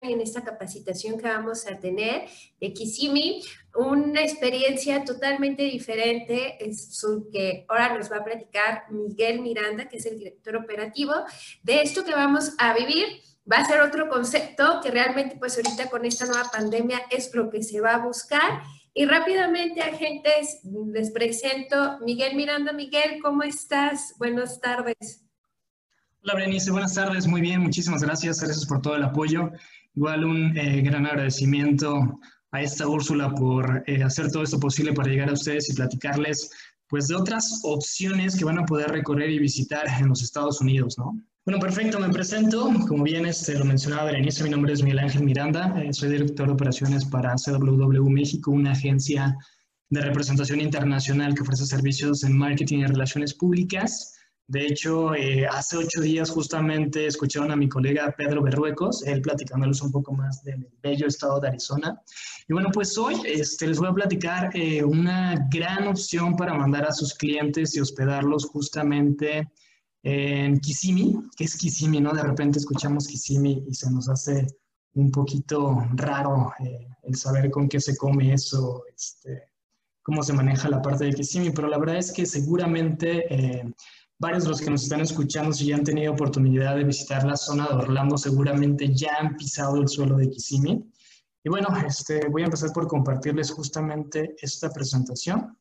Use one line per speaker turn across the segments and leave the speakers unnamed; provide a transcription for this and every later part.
en esta capacitación que vamos a tener de Kisimi, una experiencia totalmente diferente, es que ahora nos va a platicar Miguel Miranda, que es el director operativo, de esto que vamos a vivir. Va a ser otro concepto que realmente pues ahorita con esta nueva pandemia es lo que se va a buscar. Y rápidamente, agentes, les presento Miguel Miranda. Miguel, ¿cómo estás? Buenas tardes.
Hola, Berenice. Buenas tardes. Muy bien. Muchísimas gracias. Gracias por todo el apoyo. Igual un eh, gran agradecimiento a esta Úrsula por eh, hacer todo esto posible para llegar a ustedes y platicarles pues de otras opciones que van a poder recorrer y visitar en los Estados Unidos, ¿no? Bueno, perfecto, me presento. Como bien este, lo mencionaba Berenice, mi nombre es Miguel Ángel Miranda, eh, soy director de operaciones para CWW México, una agencia de representación internacional que ofrece servicios en marketing y relaciones públicas. De hecho, eh, hace ocho días justamente escucharon a mi colega Pedro Berruecos, él platicándoles un poco más del bello estado de Arizona. Y bueno, pues hoy este, les voy a platicar eh, una gran opción para mandar a sus clientes y hospedarlos justamente en Kissimmee, que es Kissimmee, ¿no? De repente escuchamos Kissimmee y se nos hace un poquito raro eh, el saber con qué se come eso, este, cómo se maneja la parte de Kissimmee, pero la verdad es que seguramente varios de los que nos están escuchando, si ya han tenido oportunidad de visitar la zona de Orlando, seguramente ya han pisado el suelo de Kissimmee. Y bueno, este, voy a empezar por compartirles justamente esta presentación.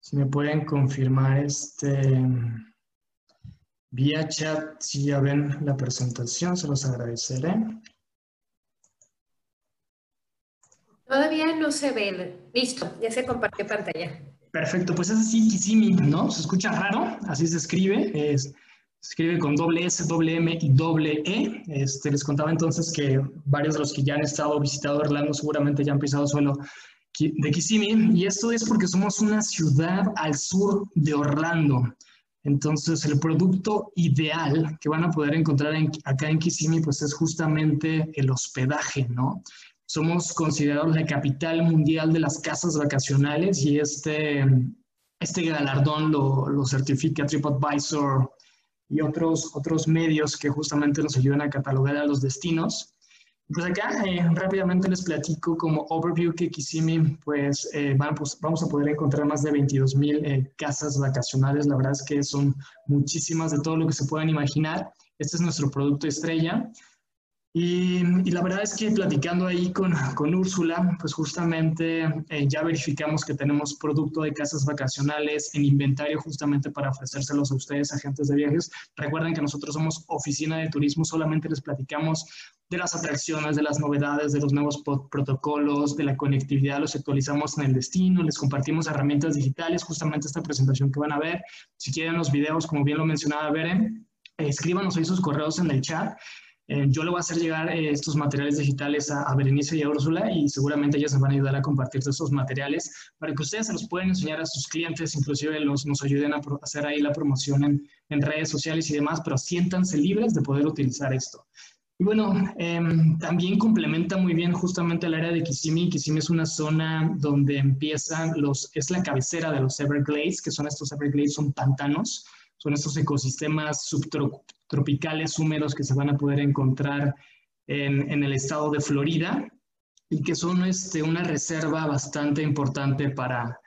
Si me pueden confirmar este vía chat, si ya ven la presentación, se los agradeceré.
Todavía no se ve. Listo, ya se compartió pantalla.
Perfecto, pues es así Kisimi, ¿no? Se escucha raro, así se escribe, es, se escribe con doble S, doble M y doble E. Este, les contaba entonces que varios de los que ya han estado visitando Orlando seguramente ya han pisado suelo de Kissimmee, y esto es porque somos una ciudad al sur de Orlando. Entonces, el producto ideal que van a poder encontrar acá en Kissimmee, pues es justamente el hospedaje, ¿no? Somos considerados la capital mundial de las casas vacacionales y este, este galardón lo, lo certifica TripAdvisor y otros, otros medios que justamente nos ayudan a catalogar a los destinos. Pues acá eh, rápidamente les platico como overview que Kissimmee, pues, eh, vamos, vamos a poder encontrar más de 22 mil eh, casas vacacionales. La verdad es que son muchísimas de todo lo que se puedan imaginar. Este es nuestro producto estrella. Y, la verdad es que platicando ahí con, con Úrsula, pues justamente eh, ya verificamos que tenemos producto de casas vacacionales en inventario justamente para ofrecérselos a ustedes, agentes de viajes. Recuerden que nosotros somos oficina de turismo, solamente les platicamos de las atracciones, de las novedades, de los nuevos protocolos, de la conectividad, los actualizamos en el destino, les compartimos herramientas digitales, justamente esta presentación que van a ver. Si quieren los videos, como bien lo mencionaba Beren, escríbanos ahí sus correos en el chat eh, yo le voy a hacer llegar eh, estos materiales digitales a, Berenice y a Úrsula y seguramente ellas nos van a ayudar a compartir estos materiales para que ustedes se los puedan enseñar a sus clientes, inclusive los, nos ayuden a hacer ahí la promoción en, en, redes sociales y demás, pero siéntanse libres de poder utilizar esto. Y bueno, em, también complementa muy bien justamente el área de Kissimmee. Kissimmee es una zona donde empiezan los, es la cabecera de los Everglades, que son estos Everglades, son pantanos, son estos ecosistemas subtropicales húmedos que se van a poder encontrar en, el estado de Florida y que son este, una reserva bastante importante para,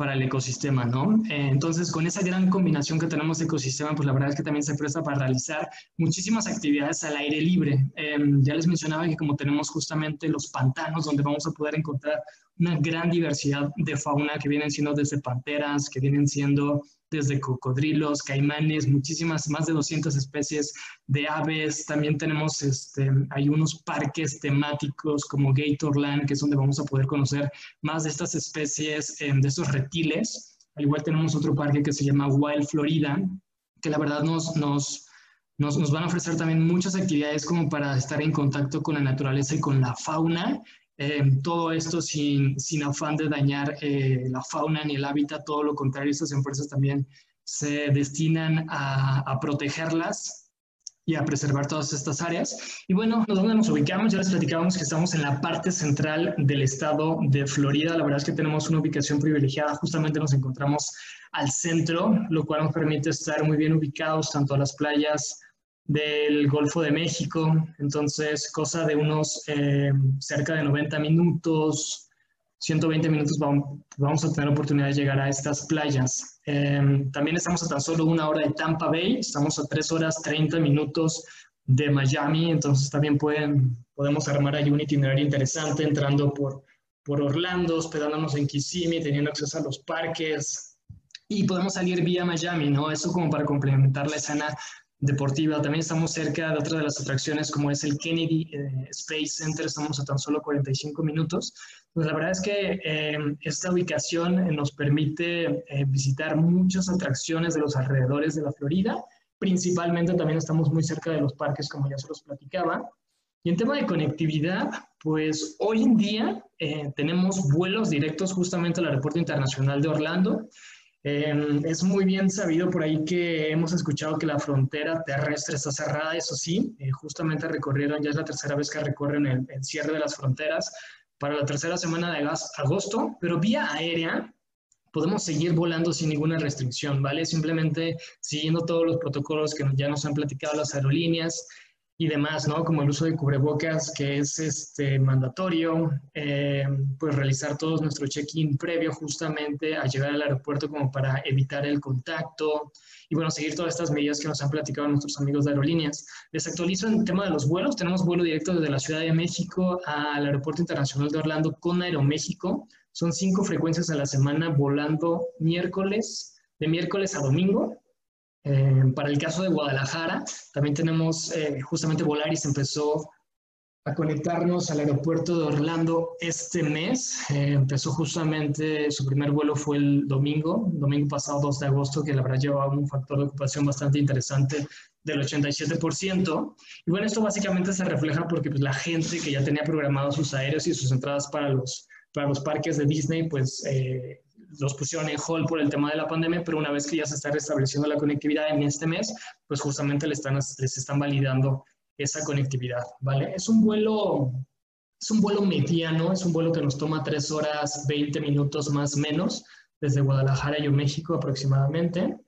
para el ecosistema, ¿no? Eh, entonces, con esa gran combinación que tenemos de ecosistema, pues la verdad es que también se presta para realizar muchísimas actividades al aire libre. Em, ya les mencionaba que como tenemos justamente los pantanos donde vamos a poder encontrar una gran diversidad de fauna que vienen siendo desde panteras, que vienen siendo desde cocodrilos, caimanes, muchísimas, más de 200 especies de aves. También tenemos, este, hay unos parques temáticos como Gatorland, que es donde vamos a poder conocer más de estas especies, em, de estos reptiles. Al igual tenemos otro parque que se llama Wild Florida, que la verdad nos, nos, nos, nos van a ofrecer también muchas actividades como para estar en contacto con la naturaleza y con la fauna Em, todo esto sin, sin, afán de dañar eh, la fauna ni el hábitat, todo lo contrario, estas empresas también se destinan a, a, protegerlas y a preservar todas estas áreas. Y bueno, ¿dónde nos ubicamos? Ya les platicábamos que estamos en la parte central del estado de Florida. La verdad es que tenemos una ubicación privilegiada. Justamente nos encontramos al centro, lo cual nos permite estar muy bien ubicados tanto a las playas del Golfo de México, entonces cosa de unos eh, cerca de 90 minutos, 120 minutos vamos, a tener oportunidad de llegar a estas playas. Em, también estamos a tan solo una hora de Tampa Bay, estamos a 3 horas 30 minutos de Miami, entonces también pueden, podemos armar ahí un itinerario interesante entrando por, por Orlando, hospedándonos en Kissimmee, teniendo acceso a los parques y podemos salir vía Miami, ¿no? Eso como para complementar la escena deportiva. También estamos cerca de otra de las atracciones como es el Kennedy eh, Space Center, estamos a tan solo 45 minutos. Pues la verdad es que eh, esta ubicación eh, nos permite visitar muchas atracciones de los alrededores de la Florida. Principalmente también estamos muy cerca de los parques, como ya se los platicaba. Y en tema de conectividad, pues hoy en día tenemos vuelos directos justamente al Aeropuerto Internacional de Orlando. Em, es muy bien sabido por ahí que hemos escuchado que la frontera terrestre está cerrada, eso sí, eh, justamente recorrieron, ya es la tercera vez que recorren el, el, cierre de las fronteras para la tercera semana de agosto, pero vía aérea podemos seguir volando sin ninguna restricción, ¿vale? Simplemente siguiendo todos los protocolos que ya nos han platicado las aerolíneas, y demás, ¿no? Como el uso de cubrebocas, que es este, mandatorio, eh, pues realizar todos nuestro check-in previo justamente a llegar al aeropuerto como para evitar el contacto y bueno, seguir todas estas medidas que nos han platicado nuestros amigos de aerolíneas. Les actualizo en el tema de los vuelos. Tenemos vuelo directo desde la Ciudad de México al Aeropuerto Internacional de Orlando con Aeroméxico. Son cinco frecuencias a la semana volando miércoles, de miércoles a domingo eh, para el caso de Guadalajara, también tenemos eh, justamente Volaris empezó a conectarnos al aeropuerto de Orlando este mes. Eh, empezó justamente, su primer vuelo fue el domingo, domingo pasado 2 de agosto, que la verdad llevaba un factor de ocupación bastante interesante del 87%. Y bueno, esto básicamente se refleja porque pues, la gente que ya tenía programados sus aéreos y sus entradas para los, para los parques de Disney, pues los pusieron en hold por el tema de la pandemia, pero una vez que ya se está restableciendo la conectividad en este mes, pues justamente les están, les están validando esa conectividad, ¿vale? Es un vuelo, es un vuelo mediano, es un vuelo que nos toma 3 horas 20 minutos más menos, desde Guadalajara y México aproximadamente.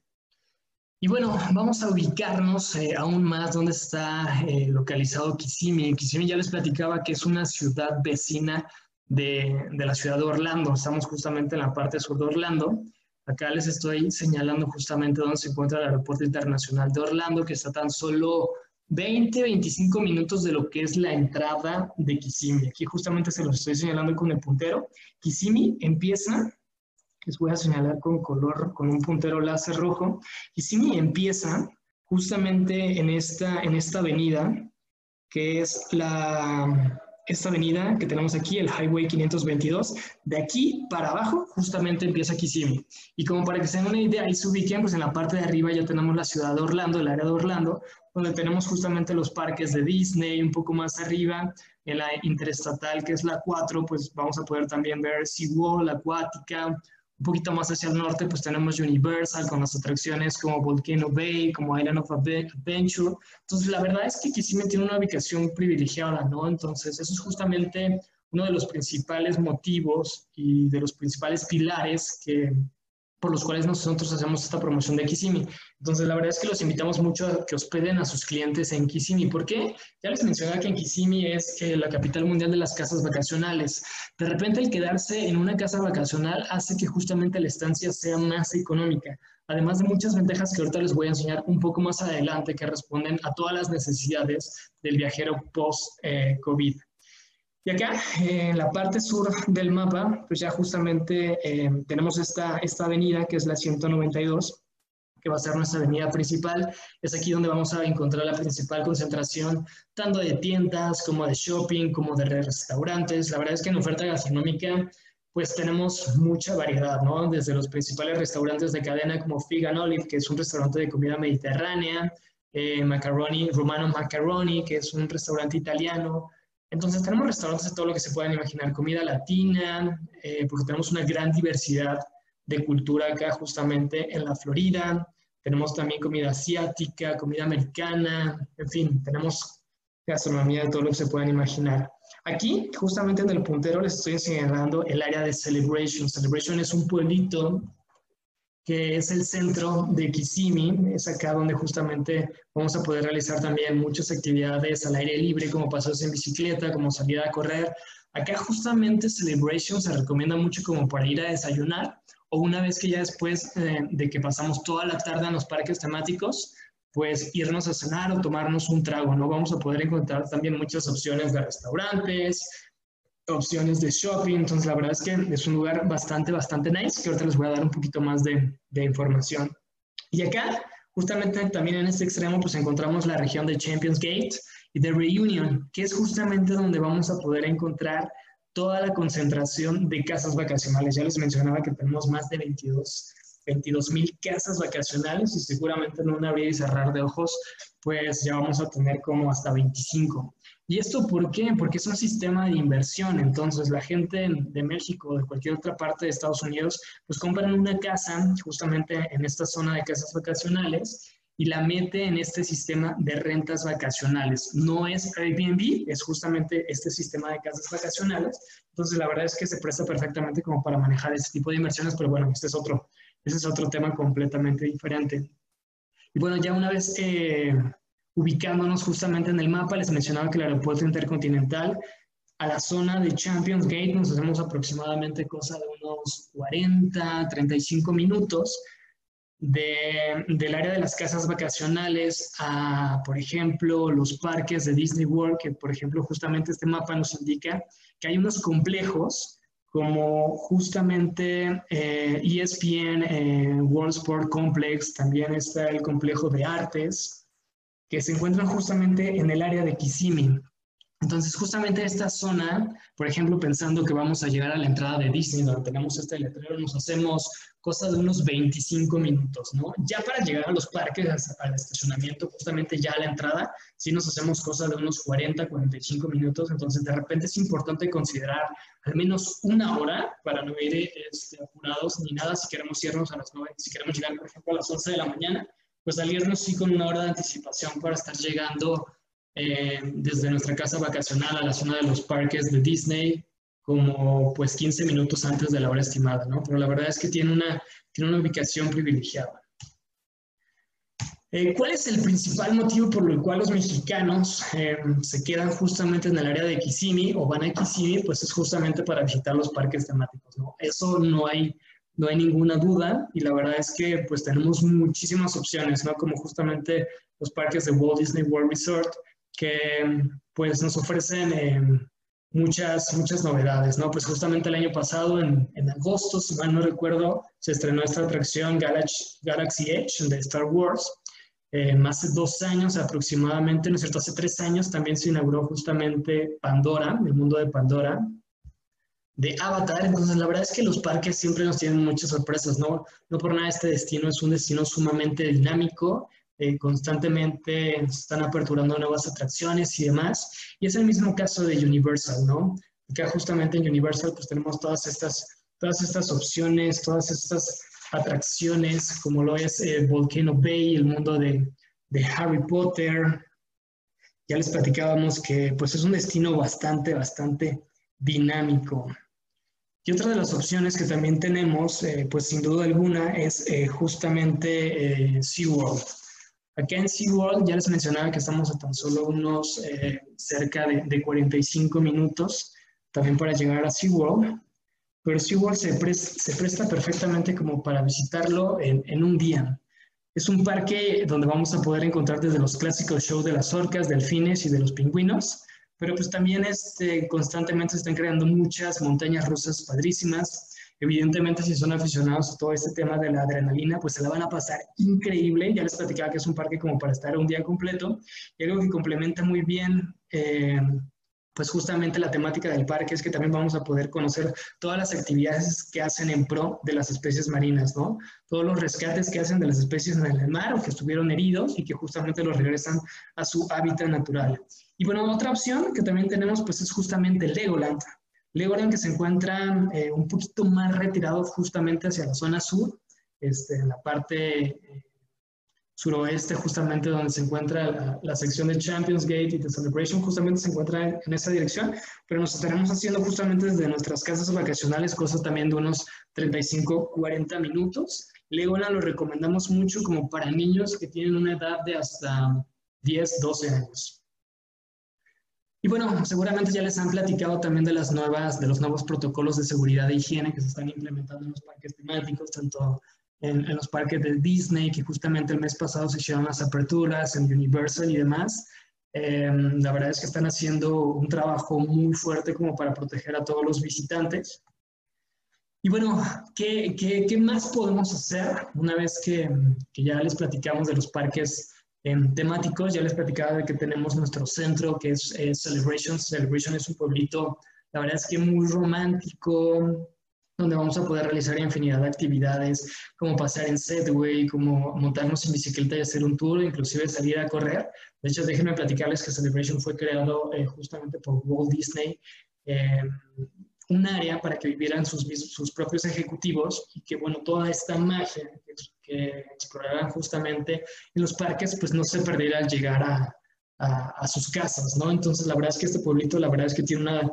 Y bueno, vamos a ubicarnos eh, aún más donde está eh, localizado Kissimmee. Kissimmee ya les platicaba que es una ciudad vecina de, la ciudad de Orlando. Estamos justamente en la parte sur de Orlando. Acá les estoy señalando justamente dónde se encuentra el Aeropuerto Internacional de Orlando, que está tan solo 20, 25 minutos de lo que es la entrada de Kissimmee. Aquí justamente se los estoy señalando con el puntero. Kissimmee empieza, les voy a señalar con color, con un puntero láser rojo. Kissimmee empieza justamente en esta, en esta avenida, que es la, esta avenida que tenemos aquí, el Highway 522, de aquí para abajo justamente empieza Kissimmee. Y como para que se den una idea, ahí se ubiquen, pues en la parte de arriba ya tenemos la ciudad de Orlando, el área de Orlando, donde tenemos justamente los parques de Disney, un poco más arriba, en la interestatal que es la 4, pues vamos a poder también ver SeaWorld, Acuática, un poquito más hacia el norte, pues tenemos Universal con las atracciones como Volcano Bay, como Island of Adventure. Entonces, la verdad es que Kissimmee tiene una ubicación privilegiada, ¿no? Entonces, eso es justamente uno de los principales motivos y de los principales pilares que por los cuales nosotros hacemos esta promoción de Kissimmee. Entonces, la verdad es que los invitamos mucho a que hospeden a sus clientes en Kissimmee. ¿Por qué? Ya les mencionaba que en Kissimmee es eh, la capital mundial de las casas vacacionales. De repente, el quedarse en una casa vacacional hace que justamente la estancia sea más económica. Además de muchas ventajas que ahorita les voy a enseñar un poco más adelante que responden a todas las necesidades del viajero post-COVID. Eh, y acá, en la parte sur del mapa, pues ya justamente eh, tenemos esta, esta avenida que es la 192, que va a ser nuestra avenida principal. Es aquí donde vamos a encontrar la principal concentración, tanto de tiendas como de shopping, como de restaurantes. La verdad es que en oferta gastronómica, pues tenemos mucha variedad, ¿no? Desde los principales restaurantes de cadena como Fig and Olive, que es un restaurante de comida mediterránea, eh, Macaroni, Romano Macaroni, que es un restaurante italiano, entonces tenemos restaurantes de todo lo que se puedan imaginar, comida latina, eh, porque tenemos una gran diversidad de cultura acá justamente en la Florida. Tenemos también comida asiática, comida americana, en fin, tenemos gastronomía de todo lo que se puedan imaginar. Aquí, justamente en el puntero, les estoy señalando el área de Celebration. Celebration es un pueblito que es el centro de Kissimmee, es acá donde justamente vamos a poder realizar también muchas actividades al aire libre, como paseos en bicicleta, como salida a correr. Acá justamente Celebration se recomienda mucho como para ir a desayunar o una vez que ya después eh, de que pasamos toda la tarde en los parques temáticos, pues irnos a cenar o tomarnos un trago, ¿no? Vamos a poder encontrar también muchas opciones de restaurantes, opciones de shopping. Entonces, la verdad es que es un lugar bastante, bastante nice, que ahorita les voy a dar un poquito más de, de información. Y acá, justamente también en este extremo, pues encontramos la región de Champions Gate y de Reunion, que es justamente donde vamos a poder encontrar toda la concentración de casas vacacionales. Ya les mencionaba que tenemos más de 22 22 mil casas vacacionales y seguramente en un abrir y cerrar de ojos, pues ya vamos a tener como hasta 25. ¿Y esto por qué? Porque es un sistema de inversión. Entonces, la gente de México o de cualquier otra parte de Estados Unidos, pues compran una casa justamente en esta zona de casas vacacionales y la mete en este sistema de rentas vacacionales. No es Airbnb, es justamente este sistema de casas vacacionales. Entonces, la verdad es que se presta perfectamente como para manejar ese tipo de inversiones, pero bueno, este es otro, ese es otro tema completamente diferente. Y bueno, ya una vez eh, ubicándonos justamente en el mapa, les mencionaba que el aeropuerto intercontinental a la zona de Champions Gate nos hacemos aproximadamente cosa de unos 40, 35 minutos de, del área de las casas vacacionales a, por ejemplo, los parques de Disney World, que por ejemplo justamente este mapa nos indica que hay unos complejos como justamente ESPN eh, e eh, World Sport Complex, también está el complejo de artes, que se encuentran justamente en el área de Kissimmee. Entonces, justamente esta zona, por ejemplo, pensando que vamos a llegar a la entrada de Disney, donde tenemos este letrero, nos hacemos cosa de unos 25 minutos, ¿no? Ya para llegar a los parques, al estacionamiento, justamente ya a la entrada, sí nos hacemos cosa de unos 40, 45 minutos, entonces de repente es importante considerar al menos una hora para no ir este, apurados ni nada si queremos irnos a las 9, si queremos llegar, por ejemplo, a las 11 de la mañana, pues salirnos sí con una hora de anticipación para estar llegando eh, desde nuestra casa vacacional a la zona de los parques de Disney como pues 15 minutos antes de la hora estimada, ¿no? Pero la verdad es que tiene una, tiene una ubicación privilegiada. Eh, ¿Cuál es el principal motivo por el cual los mexicanos eh, se quedan justamente en el área de Kissimmee o van a Kissimmee? Pues es justamente para visitar los parques temáticos, ¿no? Eso no hay, no hay ninguna duda y la verdad es que pues tenemos muchísimas opciones, ¿no? Como justamente los parques de Walt Disney World Resort, que pues nos ofrecen eh, muchas, muchas novedades, ¿no? Pues justamente el año pasado, en, en, agosto, si mal no recuerdo, se estrenó esta atracción Galaxy, Galaxy Edge de Star Wars. Eh, de dos años aproximadamente, ¿no es cierto? Hace tres años también se inauguró justamente Pandora, el mundo de Pandora, de Avatar. Entonces, la verdad es que los parques siempre nos tienen muchas sorpresas, ¿no? No por nada este destino es un destino sumamente dinámico eh, constantemente están aperturando nuevas atracciones y demás. Y es el mismo caso de Universal, ¿no? Acá justamente en Universal pues tenemos todas estas, todas estas opciones, todas estas atracciones, como lo es eh, Volcano Bay, el mundo de, de Harry Potter. Ya les platicábamos que pues es un destino bastante, bastante dinámico. Y otra de las opciones que también tenemos, eh, pues sin duda alguna, es justamente SeaWorld. Acá en SeaWorld ya les mencionaba que estamos a tan solo unos eh, cerca de, de, 45 minutos también para llegar a SeaWorld, pero SeaWorld se, se presta perfectamente como para visitarlo en, en, un día. Es un parque donde vamos a poder encontrar desde los clásicos shows de las orcas, delfines y de los pingüinos, pero pues también este, constantemente se están creando muchas montañas rusas padrísimas, Evidentemente, si son aficionados a todo este tema de la adrenalina, pues se la van a pasar increíble. Ya les platicaba que es un parque como para estar un día completo. Y algo que complementa muy bien, eh, pues justamente la temática del parque es que también vamos a poder conocer todas las actividades que hacen en pro de las especies marinas, ¿no? Todos los rescates que hacen de las especies en el mar o que estuvieron heridos y que justamente los regresan a su hábitat natural. Y bueno, otra opción que también tenemos pues es justamente Legoland. Legoland que se encuentra eh, un poquito más retirado justamente hacia la zona sur, este, en la parte eh, suroeste, justamente donde se encuentra la, sección de Champions Gate y de Celebration, justamente se encuentra en, en, esa dirección, pero nos estaremos haciendo justamente desde nuestras casas vacacionales, cosas también de unos 35, 40 minutos. Legoland lo recomendamos mucho como para niños que tienen una edad de hasta 10, 12 años. Y bueno, seguramente ya les han platicado también de las nuevas, de los nuevos protocolos de seguridad e higiene que se están implementando en los parques temáticos, tanto en, los parques de Disney, que justamente el mes pasado se hicieron las aperturas, en Universal y demás. Em, la verdad es que están haciendo un trabajo muy fuerte como para proteger a todos los visitantes. Y bueno, ¿qué, qué, qué más podemos hacer una vez que, que ya les platicamos de los parques en temáticos. Ya les platicaba de que tenemos nuestro centro que es, Celebration. Celebration es un pueblito, la verdad es que muy romántico, donde vamos a poder realizar infinidad de actividades, como pasear en Segway, como montarnos en bicicleta y hacer un tour, inclusive salir a correr. De hecho, déjenme platicarles que Celebration fue creado eh, justamente por Walt Disney. Eh, un área para que vivieran sus, sus propios ejecutivos y que, bueno, toda esta magia que, exploraran justamente en los parques, pues no se perdiera al llegar a, a, sus casas, ¿no? Entonces, la verdad es que este pueblito, la verdad es que tiene una,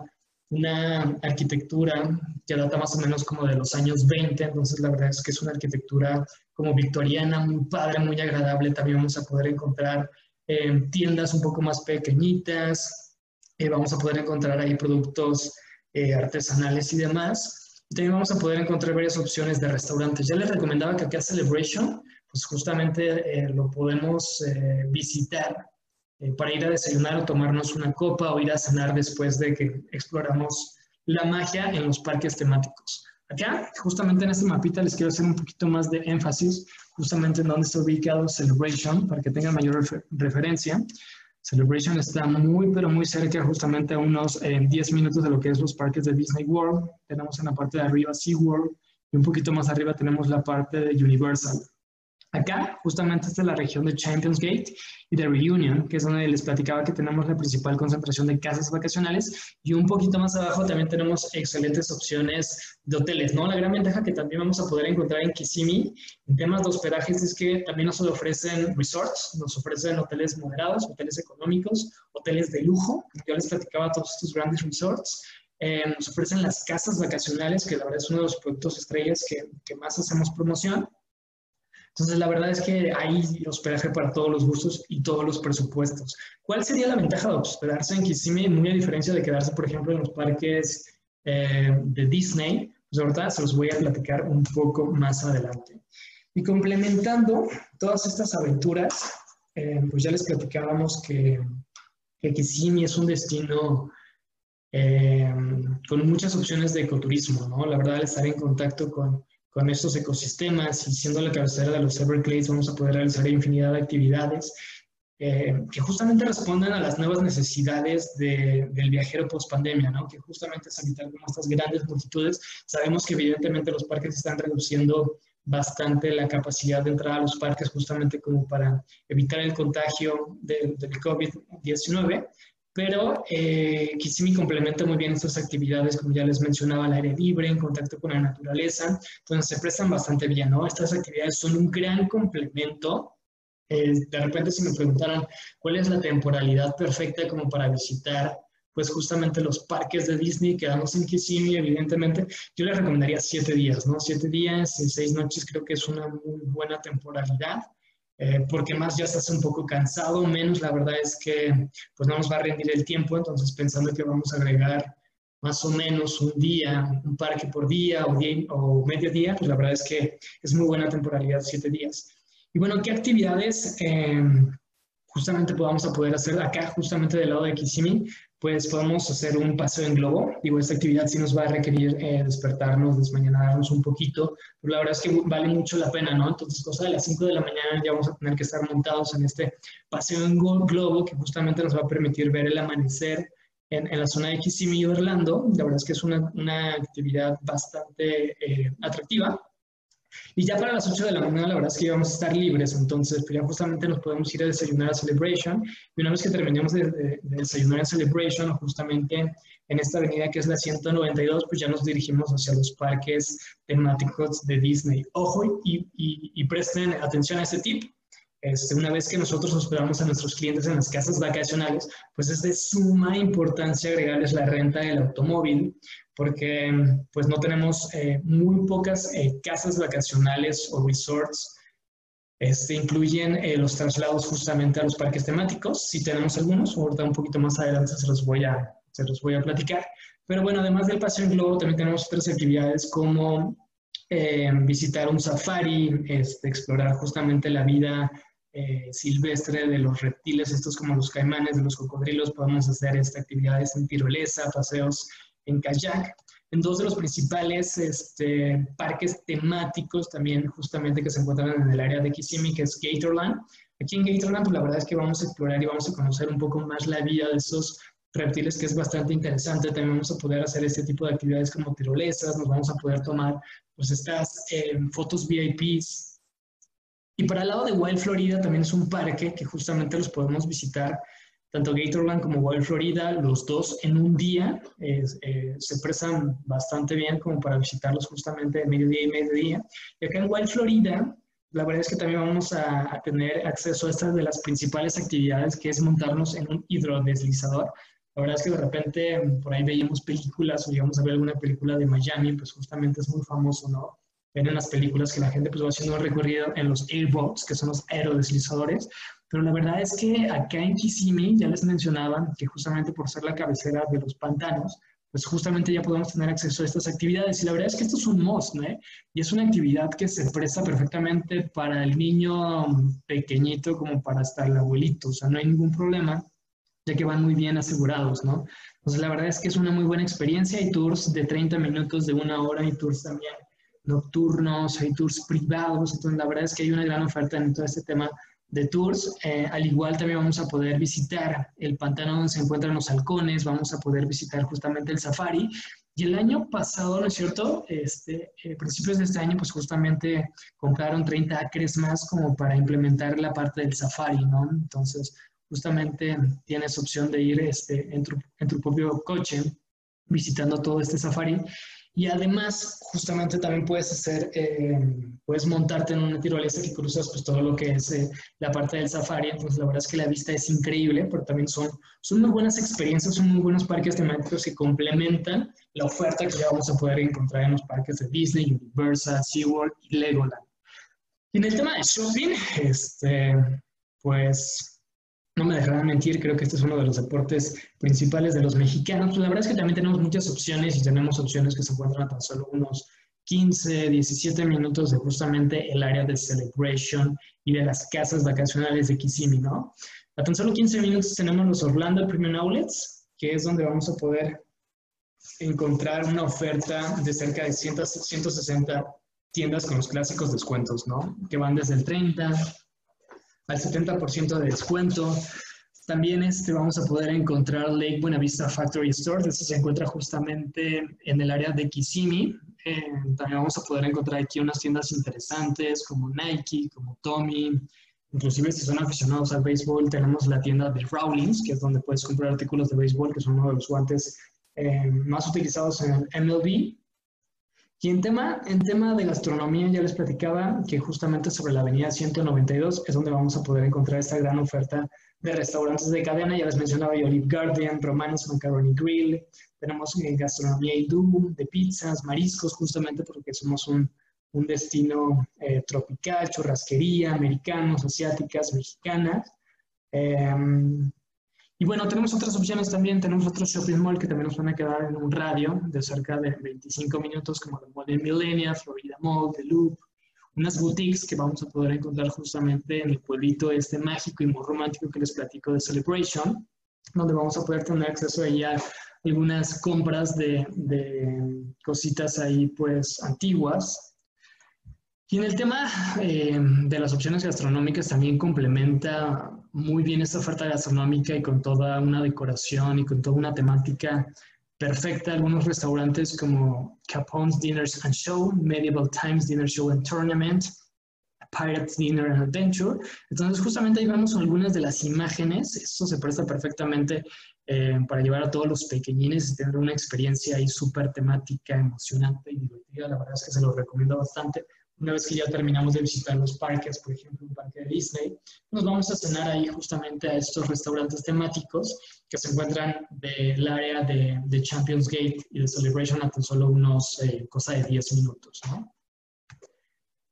una arquitectura que data más o menos como de los años 20, entonces la verdad es que es una arquitectura como victoriana, muy padre, muy agradable. También vamos a poder encontrar eh, tiendas un poco más pequeñitas, eh, vamos a poder encontrar ahí productos eh, artesanales y demás. También vamos a poder encontrar varias opciones de restaurantes. Ya les recomendaba que acá Celebration, pues justamente eh, lo podemos eh, visitar para ir a desayunar o tomarnos una copa o ir a cenar después de que exploramos la magia en los parques temáticos. Acá, justamente en este mapita, les quiero hacer un poquito más de énfasis justamente en dónde está ubicado Celebration para que tengan mayor referencia. Celebration está muy, pero muy cerca, justamente a unos 10 eh, minutos de lo que es los parques de Disney World. Tenemos en la parte de arriba SeaWorld y un poquito más arriba tenemos la parte de Universal. Acá, justamente esta es la región de Champions Gate y de Reunion, que es donde les platicaba que tenemos la principal concentración de casas vacacionales. Y un poquito más abajo también tenemos excelentes opciones de hoteles, ¿no? La gran ventaja que también vamos a poder encontrar en Kissimmee en temas de hospedajes es que también nos ofrecen resorts, nos ofrecen hoteles moderados, hoteles económicos, hoteles de lujo, yo les platicaba todos estos grandes resorts, eh, nos ofrecen las casas vacacionales, que la verdad es uno de los productos estrellas que más hacemos promoción, entonces, la verdad es que hay hospedaje para todos los gustos y todos los presupuestos. ¿Cuál sería la ventaja de hospedarse en Kissimmee, muy a diferencia de quedarse, por ejemplo, en los parques eh, de Disney? Pues ahorita se los voy a platicar un poco más adelante. Y complementando todas estas aventuras, eh, pues ya les platicábamos que, que Kissimmee es un destino eh, con muchas opciones de ecoturismo, ¿no? La verdad, estar en contacto con con estos ecosistemas y siendo la cabecera de los Everglades vamos a poder realizar infinidad de actividades eh, que justamente respondan a las nuevas necesidades del viajero post pandemia, ¿no? que justamente es evitar como estas grandes multitudes. Sabemos que evidentemente los parques están reduciendo bastante la capacidad de entrar a los parques justamente como para evitar el contagio del COVID-19, pero eh, Kissimmee complementa muy bien estas actividades, como ya les mencionaba, al aire libre, en contacto con la naturaleza, entonces se prestan bastante bien, ¿no? Estas actividades son un gran complemento. Eh, de repente si me preguntaran cuál es la temporalidad perfecta como para visitar pues justamente los parques de Disney, quedamos en Kissimmee, evidentemente, yo les recomendaría siete días, ¿no? Siete días y seis noches creo que es una muy buena temporalidad. Eh, porque más ya estás un poco cansado, menos la verdad es que pues no nos va a rendir el tiempo, entonces pensando que vamos a agregar más o menos un día, un parque por día o, o medio día, pues la verdad es que es muy buena temporalidad, siete días. Y bueno, ¿qué actividades eh, justamente podamos a poder hacer acá, justamente del lado de Kissimmee? Pues podemos hacer un paseo en globo. Digo, esta actividad sí nos va a requerir eh, despertarnos, desmañanarnos un poquito, pero la verdad es que vale mucho la pena, ¿no? Entonces, cosa de las 5 de la mañana ya vamos a tener que estar montados en este paseo en globo que justamente nos va a permitir ver el amanecer en, la zona de Kissimmee Orlando. La verdad es que es una, una actividad bastante eh, atractiva. Y ya para las 8 de la mañana la verdad es que íbamos a estar libres, entonces pues ya justamente nos podemos ir a desayunar a Celebration y una vez que terminemos de, desayunar a Celebration, justamente en esta avenida que es la 192, pues ya nos dirigimos hacia los parques temáticos de Disney. Ojo y, y, presten atención a este tip. Este, una vez que nosotros hospedamos a nuestros clientes en las casas vacacionales, pues es de suma importancia agregarles la renta del automóvil, porque pues no tenemos eh, muy pocas eh, casas vacacionales o resorts este, incluyen eh, los traslados justamente a los parques temáticos. Si tenemos algunos, ahorita un poquito más adelante se los voy a, se los voy a platicar. Pero bueno, además del paseo en globo, también tenemos otras actividades como eh, visitar un safari, este, explorar justamente la vida eh, silvestre de los reptiles, estos como los caimanes, de los cocodrilos. Podemos hacer esta, actividades en tirolesa, paseos en kayak en dos de los principales este, parques temáticos también justamente que se encuentran en el área de Kissimmee, que es Gatorland. Aquí en Gatorland, pues la verdad es que vamos a explorar y vamos a conocer un poco más la vida de esos reptiles, que es bastante interesante. También vamos a poder hacer este tipo de actividades como tirolesas, nos vamos a poder tomar pues estas eh, fotos VIPs. Y para el lado de Wild Florida también es un parque que justamente los podemos visitar tanto Gatorland como Wild Florida, los dos en un día eh, se prestan bastante bien como para visitarlos justamente de mediodía y mediodía. Y acá en Wild Florida, la verdad es que también vamos a, tener acceso a estas de las principales actividades, que es montarnos en un hidrodeslizador. La verdad es que de repente por ahí veíamos películas o íbamos a ver alguna película de Miami, pues justamente es muy famoso, ¿no? Ven en las películas que la gente pues va haciendo un recorrido en los airboats, que son los aerodeslizadores, pero la verdad es que acá en Kissimmee ya les mencionaba que justamente por ser la cabecera de los pantanos, pues justamente ya podemos tener acceso a estas actividades. Y la verdad es que esto es un must, ¿no? Y es una actividad que se presta perfectamente para el niño pequeñito como para hasta el abuelito. O sea, no hay ningún problema, ya que van muy bien asegurados, ¿no? Entonces, la verdad es que es una muy buena experiencia. Hay tours de 30 minutos, de una hora, hay tours también nocturnos, hay tours privados. Entonces, la verdad es que hay una gran oferta en todo este tema de tours. Eh, al igual también vamos a poder visitar el pantano donde se encuentran los halcones, vamos a poder visitar justamente el safari. Y el año pasado, ¿no es cierto? Este, eh, principios de este año, pues justamente compraron 30 acres más como para implementar la parte del safari, ¿no? Entonces, justamente tienes opción de ir este, en, tu, en tu propio coche visitando todo este safari y además, justamente también puedes hacer, eh, puedes montarte en una tirolesa que cruzas pues todo lo que es eh, la parte del safari. Entonces, la verdad es que la vista es increíble, pero también son, son muy buenas experiencias, son muy buenos parques temáticos que complementan la oferta que ya vamos a poder encontrar en los parques de Disney, Universal, SeaWorld y Legoland. Y en el tema de shopping, este, pues no me dejarán mentir, creo que este es uno de los deportes principales de los mexicanos. Pues la verdad es que también tenemos muchas opciones y tenemos opciones que se encuentran a tan solo unos 15, 17 minutos de justamente el área de celebration y de las casas vacacionales de Kissimmee, ¿no? A tan solo 15 minutos tenemos los Orlando Premium Outlets, que es donde vamos a poder encontrar una oferta de cerca de 100, 160 tiendas con los clásicos descuentos, ¿no? Que van desde el 30, al 70% de descuento. También este, vamos a poder encontrar Lake Buenavista Factory Store, este se encuentra justamente en el área de Kissimmee. Eh, también vamos a poder encontrar aquí unas tiendas interesantes como Nike, como Tommy. Inclusive si son aficionados al béisbol, tenemos la tienda de Rawlings, que es donde puedes comprar artículos de béisbol, que son uno de los guantes eh, más utilizados en el MLB. Y en tema, en tema de gastronomía ya les platicaba que justamente sobre la avenida 192 es donde vamos a poder encontrar esta gran oferta de restaurantes de cadena. Ya les mencionaba yo Olive Garden, Romanos Macaroni Grill, tenemos eh, gastronomía hindú, de pizzas, mariscos, justamente porque somos un, un destino eh, tropical, churrasquería, americanos, asiáticas, mexicanas. Em, y bueno, tenemos otras opciones también, tenemos otros shopping mall que también nos van a quedar en un radio de cerca de 25 minutos, como el Mall de Millenia, Florida Mall, The Loop, unas boutiques que vamos a poder encontrar justamente en el pueblito este mágico y muy romántico que les platico de Celebration, donde vamos a poder tener acceso a algunas compras de, de cositas ahí pues antiguas, y en el tema eh, de las opciones gastronómicas también complementa muy bien esta oferta gastronómica y con toda una decoración y con toda una temática perfecta. Algunos restaurantes como Capone's Dinners and Show, Medieval Times Dinner Show and Tournament, Pirates Dinner and Adventure. Entonces justamente ahí vemos algunas de las imágenes. Esto se presta perfectamente eh, para llevar a todos los pequeñines y tener una experiencia ahí súper temática, emocionante y divertida. La verdad es que se lo recomiendo bastante una vez que ya terminamos de visitar los parques, por ejemplo, un parque de Disney, nos vamos a cenar ahí justamente a estos restaurantes temáticos que se encuentran del área de, de, Champions Gate y de Celebration a tan solo unos, eh, cosa de 10 minutos. ¿no?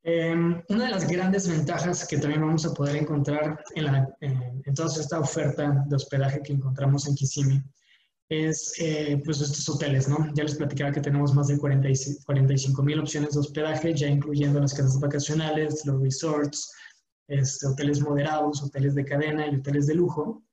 Em, una de las grandes ventajas que también vamos a poder encontrar en, la, en toda esta oferta de hospedaje que encontramos en Kissimmee es eh, pues estos hoteles, ¿no? Ya les platicaba que tenemos más de 45 mil opciones de hospedaje, ya incluyendo las casas vacacionales, los resorts, este, hoteles moderados, hoteles de cadena y hoteles de lujo.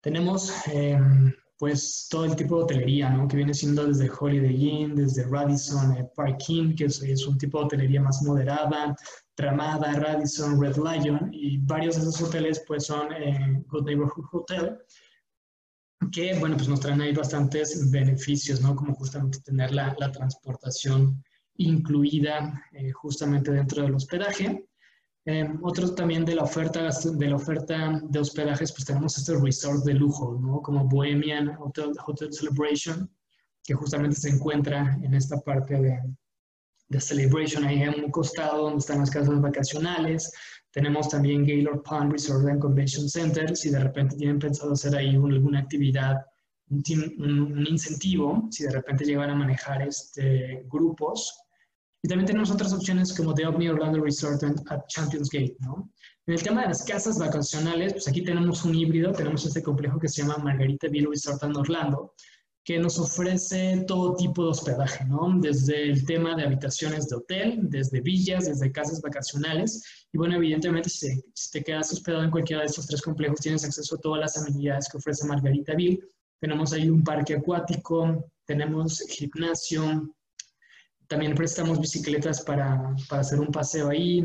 Tenemos em, pues todo el tipo de hotelería, ¿no? Que viene siendo desde Holiday Inn, desde Radisson, eh, Park Inn, que es, es, un tipo de hotelería más moderada, Ramada, Radisson, Red Lion, y varios de esos hoteles pues son eh, Good Neighborhood Hotel, que, bueno, pues nos traen ahí bastantes beneficios, ¿no? Como justamente tener la, la transportación incluida eh, justamente dentro del hospedaje. Eh, otros también de la oferta de la oferta de hospedajes, pues tenemos estos resorts de lujo, ¿no? Como Bohemian Hotel, Hotel Celebration, que justamente se encuentra en esta parte de, de Celebration, ahí en un costado donde están las casas vacacionales, tenemos también Gaylord Pond Resort and Convention Center, si de repente tienen pensado hacer ahí alguna actividad, un, un, incentivo, si de repente llegan a manejar este, grupos. Y también tenemos otras opciones como The Omni Orlando Resort at Champions Gate, ¿no? En el tema de las casas vacacionales, pues aquí tenemos un híbrido, tenemos este complejo que se llama Margarita Ville Resort en Orlando, que nos ofrece todo tipo de hospedaje, ¿no? Desde el tema de habitaciones de hotel, desde villas, desde casas vacacionales. Y bueno, evidentemente, si, te quedas hospedado en cualquiera de estos tres complejos, tienes acceso a todas las amenidades que ofrece Margaritaville. Tenemos ahí un parque acuático, tenemos gimnasio, también prestamos bicicletas para, para hacer un paseo ahí,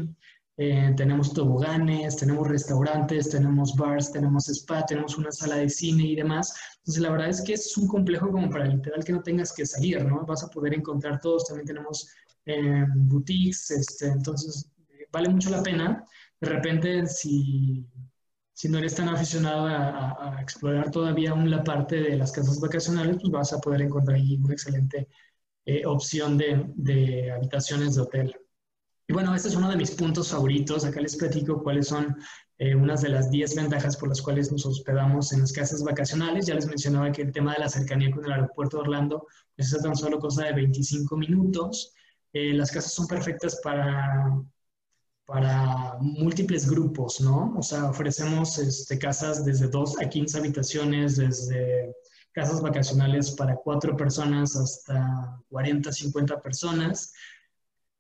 eh, tenemos toboganes, tenemos restaurantes, tenemos bars, tenemos spa, tenemos una sala de cine y demás. Entonces, la verdad es que es un complejo como para literal que no tengas que salir, ¿no? Vas a poder encontrar todos. También tenemos eh, boutiques, este, entonces vale mucho la pena. De repente, si, si no eres tan aficionado a, explorar todavía aún la parte de las casas vacacionales, pues vas a poder encontrar ahí una excelente eh, opción de, de habitaciones de hotel. Y bueno, este es uno de mis puntos favoritos. Acá les platico cuáles son eh, unas de las 10 ventajas por las cuales nos hospedamos en las casas vacacionales. Ya les mencionaba que el tema de la cercanía con el aeropuerto de Orlando pues, es tan solo cosa de 25 minutos. Eh, las casas son perfectas para, para múltiples grupos, ¿no? O sea, ofrecemos este, casas desde 2 a 15 habitaciones, desde casas vacacionales para 4 personas hasta 40, 50 personas.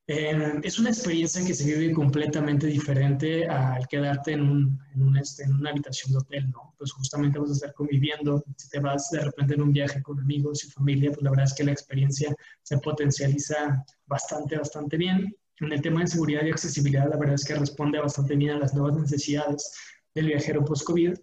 Es una experiencia que se vive completamente diferente al quedarte en, un, en, este, en, una habitación de hotel, ¿no? Pues justamente vas a estar conviviendo. Si te vas de repente en un viaje con amigos y familia, pues la verdad es que la experiencia se potencializa bastante, bastante bien. En el tema de seguridad y accesibilidad, la verdad es que responde bastante bien a las nuevas necesidades del viajero post-COVID.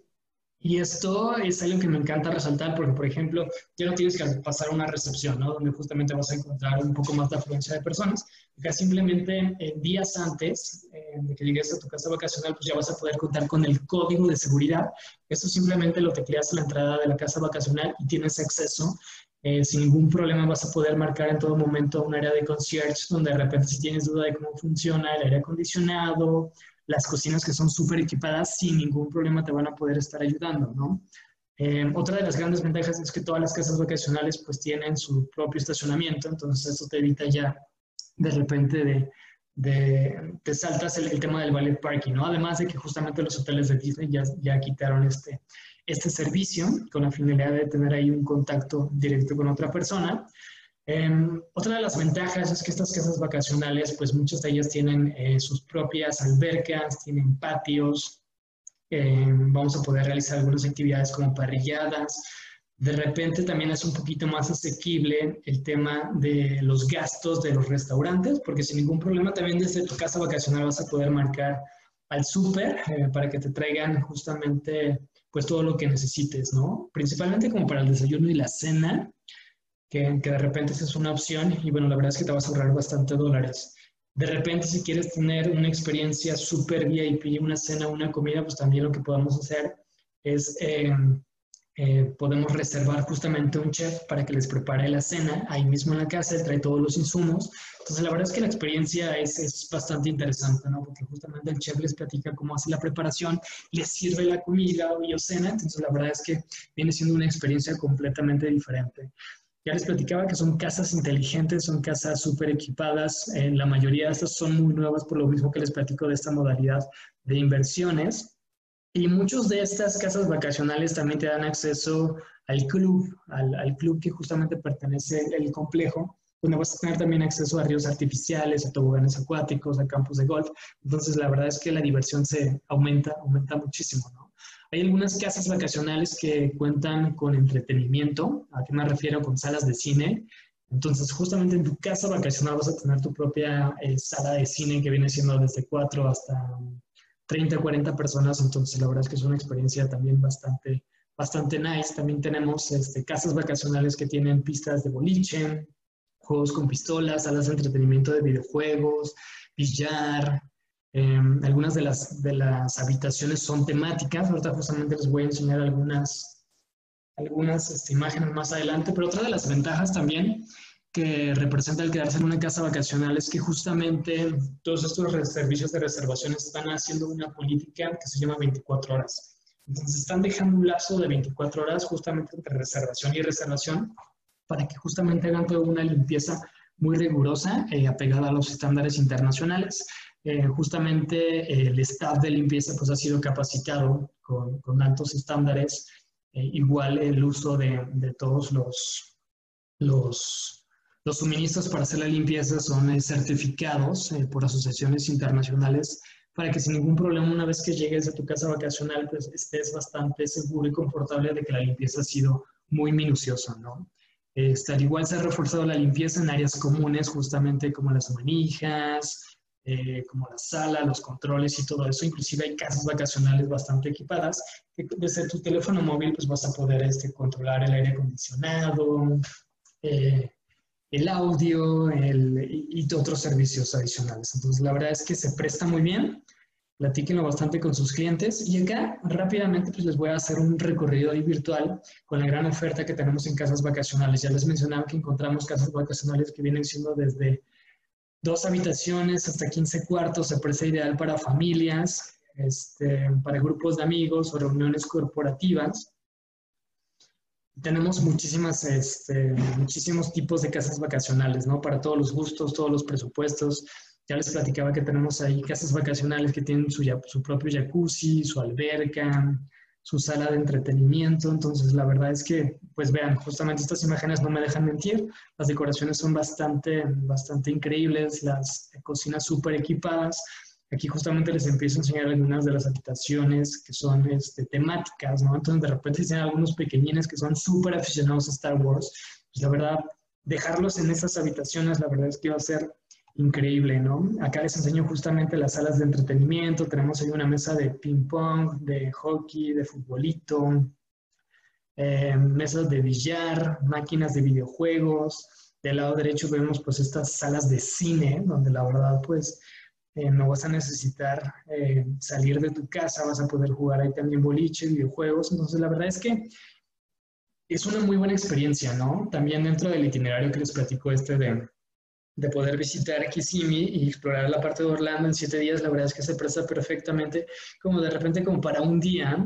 Y esto es algo que me encanta resaltar porque, por ejemplo, ya no tienes que pasar una recepción, ¿no? Donde justamente vas a encontrar un poco más de afluencia de personas. Acá simplemente eh, días antes eh, de que llegues a tu casa vacacional, pues ya vas a poder contar con el código de seguridad. Esto simplemente lo tecleas a la entrada de la casa vacacional y tienes acceso. Eh, sin ningún problema vas a poder marcar en todo momento un área de concierge donde de repente si tienes duda de cómo funciona el aire acondicionado, las cocinas que son súper equipadas sin ningún problema te van a poder estar ayudando, ¿no? Eh, otra de las grandes ventajas es que todas las casas vacacionales pues tienen su propio estacionamiento, entonces eso te evita ya de repente de, de te saltas el, tema del ballet parking, ¿no? Además de que justamente los hoteles de Disney ya, ya quitaron este, este servicio con la finalidad de tener ahí un contacto directo con otra persona. Em, otra de las ventajas es que estas casas vacacionales, pues muchas de ellas tienen eh, sus propias albercas, tienen patios, em, vamos a poder realizar algunas actividades como parrilladas. De repente también es un poquito más asequible el tema de los gastos de los restaurantes, porque sin ningún problema también desde tu casa vacacional vas a poder marcar al súper eh, para que te traigan justamente pues todo lo que necesites, ¿no? Principalmente como para el desayuno y la cena que, de repente esa es una opción y bueno, la verdad es que te vas a ahorrar bastante dólares. De repente, si quieres tener una experiencia súper VIP, una cena, una comida, pues también lo que podemos hacer es em, eh, podemos reservar justamente un chef para que les prepare la cena ahí mismo en la casa, él trae todos los insumos. Entonces, la verdad es que la experiencia es, es, bastante interesante, ¿no? Porque justamente el chef les platica cómo hace la preparación, les sirve la comida o cena, entonces la verdad es que viene siendo una experiencia completamente diferente. Ya les platicaba que son casas inteligentes, son casas súper equipadas, eh, la mayoría de estas son muy nuevas por lo mismo que les platico de esta modalidad de inversiones. Y muchos de estas casas vacacionales también te dan acceso al club, al, al club que justamente pertenece el complejo, donde vas a tener también acceso a ríos artificiales, a toboganes acuáticos, a campos de golf. Entonces, la verdad es que la diversión se aumenta, aumenta muchísimo, ¿no? Hay algunas casas vacacionales que cuentan con entretenimiento. ¿A qué me refiero? Con salas de cine. Entonces, justamente en tu casa vacacional vas a tener tu propia eh, sala de cine que viene siendo desde 4 hasta 30, 40 personas, entonces la verdad es que es una experiencia también bastante, bastante nice. También tenemos este, casas vacacionales que tienen pistas de boliche, juegos con pistolas, salas de entretenimiento de videojuegos, billar. Em, algunas de las, de las habitaciones son temáticas. Ahorita justamente les voy a enseñar algunas, algunas este, imágenes más adelante, pero otra de las ventajas también que representa el quedarse en una casa vacacional es que justamente todos estos servicios de reservación están haciendo una política que se llama 24 horas. Entonces están dejando un lapso de 24 horas justamente entre reservación y reservación para que justamente hagan toda una limpieza muy rigurosa, eh, apegada a los estándares internacionales. Eh, justamente el staff de limpieza pues ha sido capacitado con, altos estándares, eh, igual el uso de, todos los, los los suministros para hacer la limpieza son eh, certificados eh, por asociaciones internacionales para que sin ningún problema una vez que llegues a tu casa vacacional pues estés bastante seguro y confortable de que la limpieza ha sido muy minuciosa, ¿no? Este, al igual se ha reforzado la limpieza en áreas comunes, justamente como las manijas, eh, como la sala, los controles y todo eso. Inclusive hay casas vacacionales bastante equipadas que desde tu teléfono móvil pues vas a poder este, controlar el aire acondicionado, eh, el audio el, y, otros servicios adicionales. Entonces, la verdad es que se presta muy bien. Platíquenlo bastante con sus clientes. Y acá, rápidamente, pues les voy a hacer un recorrido ahí virtual con la gran oferta que tenemos en casas vacacionales. Ya les mencionaba que encontramos casas vacacionales que vienen siendo desde dos habitaciones hasta 15 cuartos. Se presta ideal para familias, este, para grupos de amigos o reuniones corporativas. Tenemos muchísimas, este, muchísimos tipos de casas vacacionales, ¿no? Para todos los gustos, todos los presupuestos. Ya les platicaba que tenemos ahí casas vacacionales que tienen su, su propio jacuzzi, su alberca, su sala de entretenimiento. Entonces, la verdad es que, pues vean, justamente estas imágenes no me dejan mentir. Las decoraciones son bastante, bastante increíbles, las cocinas súper equipadas. Aquí justamente les empiezo a enseñar algunas de las habitaciones que son este, temáticas, ¿no? Entonces de repente tienen algunos pequeñines que son súper aficionados a Star Wars. Pues la verdad, dejarlos en esas habitaciones, la verdad es que va a ser increíble, ¿no? Acá les enseño justamente las salas de entretenimiento. Tenemos ahí una mesa de ping pong, de hockey, de futbolito, eh, mesas de billar, máquinas de videojuegos. Del lado derecho vemos pues estas salas de cine, donde la verdad pues eh, no vas a necesitar eh, salir de tu casa, vas a poder jugar ahí también boliche, videojuegos. Entonces, la verdad es que es una muy buena experiencia, ¿no? También dentro del itinerario que les platico este de, de poder visitar Kissimmee y explorar la parte de Orlando en siete días, la verdad es que se presta perfectamente como de repente como para un día,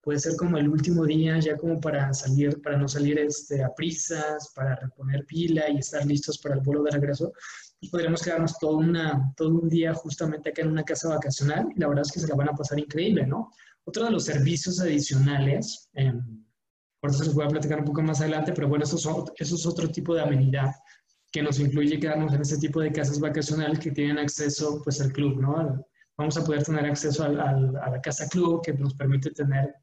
puede ser como el último día, ya como para salir, para no salir este, a prisas, para reponer pila y estar listos para el vuelo de regreso y podríamos quedarnos todo, una, todo un día justamente acá en una casa vacacional y la verdad es que se la van a pasar increíble, ¿no? Otro de los servicios adicionales, eh, por eso les voy a platicar un poco más adelante, pero bueno, eso es, es otro tipo de amenidad que nos incluye quedarnos en este tipo de casas vacacionales que tienen acceso pues al club, ¿no? Vamos a poder tener acceso al, al, a la casa club que nos permite tener,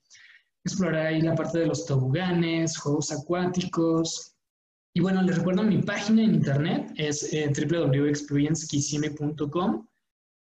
explorar ahí la parte de los toboganes, juegos acuáticos, y bueno, les recuerdo mi página en internet, es eh.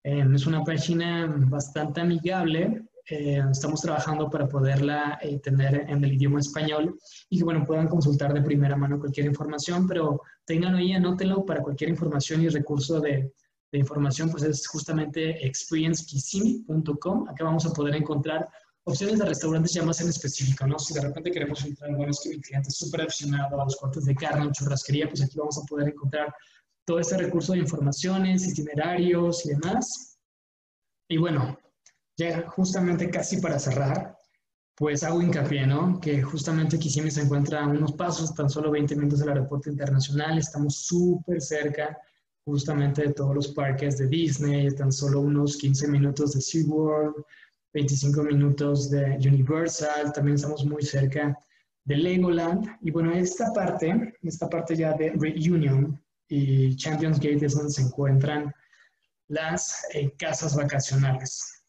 Eh, es una página bastante amigable. Eh, estamos trabajando para poderla eh, tener en el idioma español y que bueno, puedan consultar de primera mano cualquier información, pero tenganlo ahí, anótenlo para cualquier información y recurso de, información, pues es justamente experiencekissime.com. Acá vamos a poder encontrar opciones de restaurantes ya más en específico, ¿no? Si de repente queremos entrar, bueno, es que mi cliente es súper aficionado a los cortes de carne o churrasquería, pues aquí vamos a poder encontrar todo este recurso de informaciones, itinerarios y demás. Y bueno, ya justamente casi para cerrar, pues hago hincapié, ¿no? Que justamente Kissimmee se encuentra a unos pasos, tan solo 20 minutos del aeropuerto internacional, estamos súper cerca justamente de todos los parques de Disney, tan solo unos 15 minutos de SeaWorld, 25 minutos de Universal, también estamos muy cerca de Legoland. Y bueno, esta parte, esta parte ya de Reunion y Champions Gate es donde se encuentran las eh, casas vacacionales.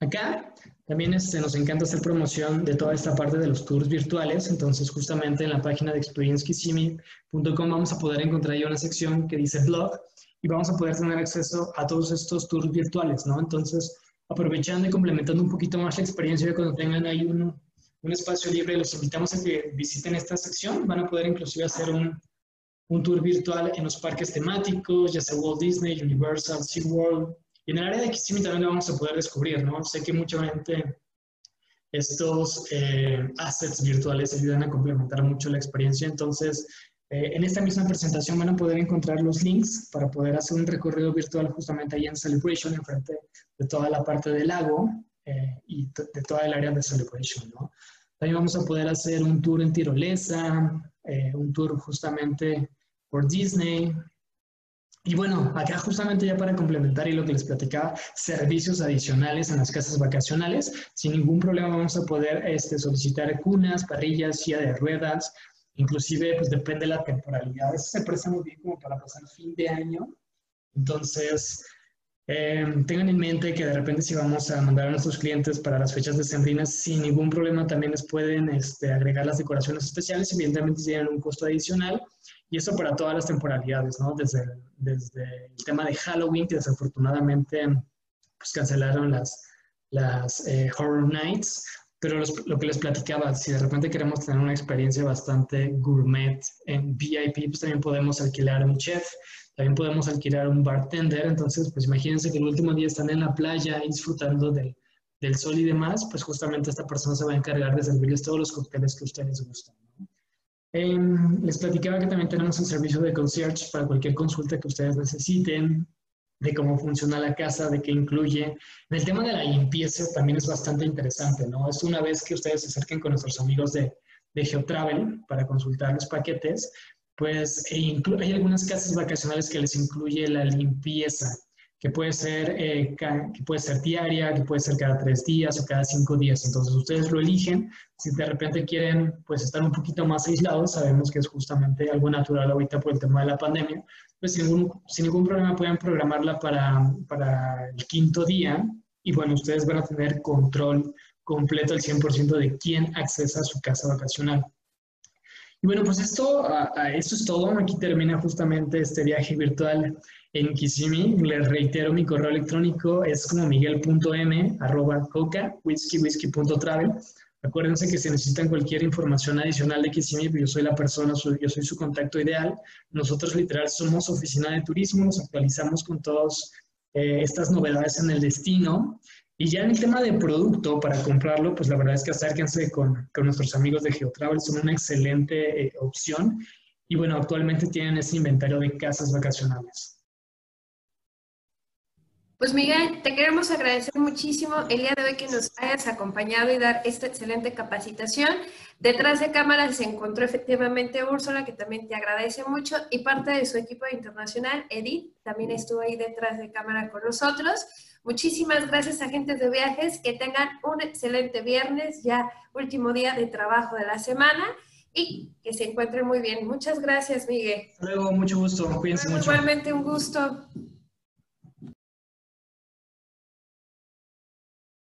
Acá también este, nos encanta hacer promoción de toda esta parte de los tours virtuales, entonces justamente en la página de experiencekissimi.com vamos a poder encontrar ahí una sección que dice blog y vamos a poder tener acceso a todos estos tours virtuales, ¿no? Entonces, aprovechando y complementando un poquito más la experiencia, cuando tengan ahí un, un espacio libre, los invitamos a que visiten esta sección. Van a poder inclusive hacer un, un tour virtual en los parques temáticos, ya sea Walt Disney, Universal, SeaWorld. Y en el área de Kissimmee también lo vamos a poder descubrir, ¿no? Sé que mucha gente, estos eh, assets virtuales ayudan a complementar mucho la experiencia, entonces eh, en esta misma presentación van a poder encontrar los links para poder hacer un recorrido virtual justamente ahí en Celebration, enfrente de toda la parte del lago eh, y de toda el área de Celebration. ¿no? También vamos a poder hacer un tour en tirolesa, eh, un tour justamente por Disney. Y bueno, acá justamente ya para complementar y lo que les platicaba, servicios adicionales en las casas vacacionales. Sin ningún problema vamos a poder este, solicitar cunas, parrillas, silla de ruedas, Inclusive, pues depende de la temporalidad. Eso se presta muy bien como para pasar fin de año. Entonces, eh, tengan en mente que de repente si vamos a mandar a nuestros clientes para las fechas decembrinas, sin ningún problema también les pueden este, agregar las decoraciones especiales, evidentemente tienen un costo adicional, y eso para todas las temporalidades, ¿no? Desde, desde el tema de Halloween, que desafortunadamente pues cancelaron las, las eh, Horror Nights, pero lo que les platicaba, si de repente queremos tener una experiencia bastante gourmet en VIP, pues también podemos alquilar un chef, también podemos alquilar un bartender. Entonces, pues imagínense que el último día están en la playa disfrutando del, del sol y demás, pues justamente esta persona se va a encargar de servirles todos los cócteles que ustedes gustan. Em, les platicaba que también tenemos un servicio de concierge para cualquier consulta que ustedes necesiten de cómo funciona la casa, de qué incluye. En el tema de la limpieza también es bastante interesante, ¿no? Es una vez que ustedes se acerquen con nuestros amigos de, de GeoTravel para consultar los paquetes, pues e hay algunas casas vacacionales que les incluye la limpieza que puede ser, eh, que puede ser diaria, que puede ser cada tres días o cada cinco días. Entonces ustedes lo eligen. Si de repente quieren pues estar un poquito más aislados, sabemos que es justamente algo natural ahorita por el tema de la pandemia, pues sin ningún, sin ningún problema pueden programarla para, para el quinto día y bueno, ustedes van a tener control completo al 100% de quién accesa a su casa vacacional. Y bueno, pues esto, esto es todo. Aquí termina justamente este viaje virtual en Kissimmee. Les reitero, mi correo electrónico es como miguel.m arroba coca travel. Acuérdense que si necesitan cualquier información adicional de Kissimmee, pues yo soy la persona, yo soy su contacto ideal. Nosotros literal somos oficina de turismo, nos actualizamos con todas eh, estas novedades en el destino. Y ya en el tema de producto, para comprarlo, pues la verdad es que acérquense con, con nuestros amigos de GeoTravel, son una excelente eh, opción. Y bueno, actualmente tienen ese inventario de casas vacacionales.
Pues Miguel, te queremos agradecer muchísimo el día de hoy que nos hayas acompañado y dar esta excelente capacitación. Detrás de cámara se encontró efectivamente Úrsula, que también te agradece mucho, y parte de su equipo internacional, Edith, también estuvo ahí detrás de cámara con nosotros. Muchísimas gracias, agentes de viajes, que tengan un excelente viernes, ya último día de trabajo de la semana, y que se encuentren muy bien. Muchas gracias, Miguel.
Hasta luego, mucho gusto, cuídense mucho.
Igualmente un gusto.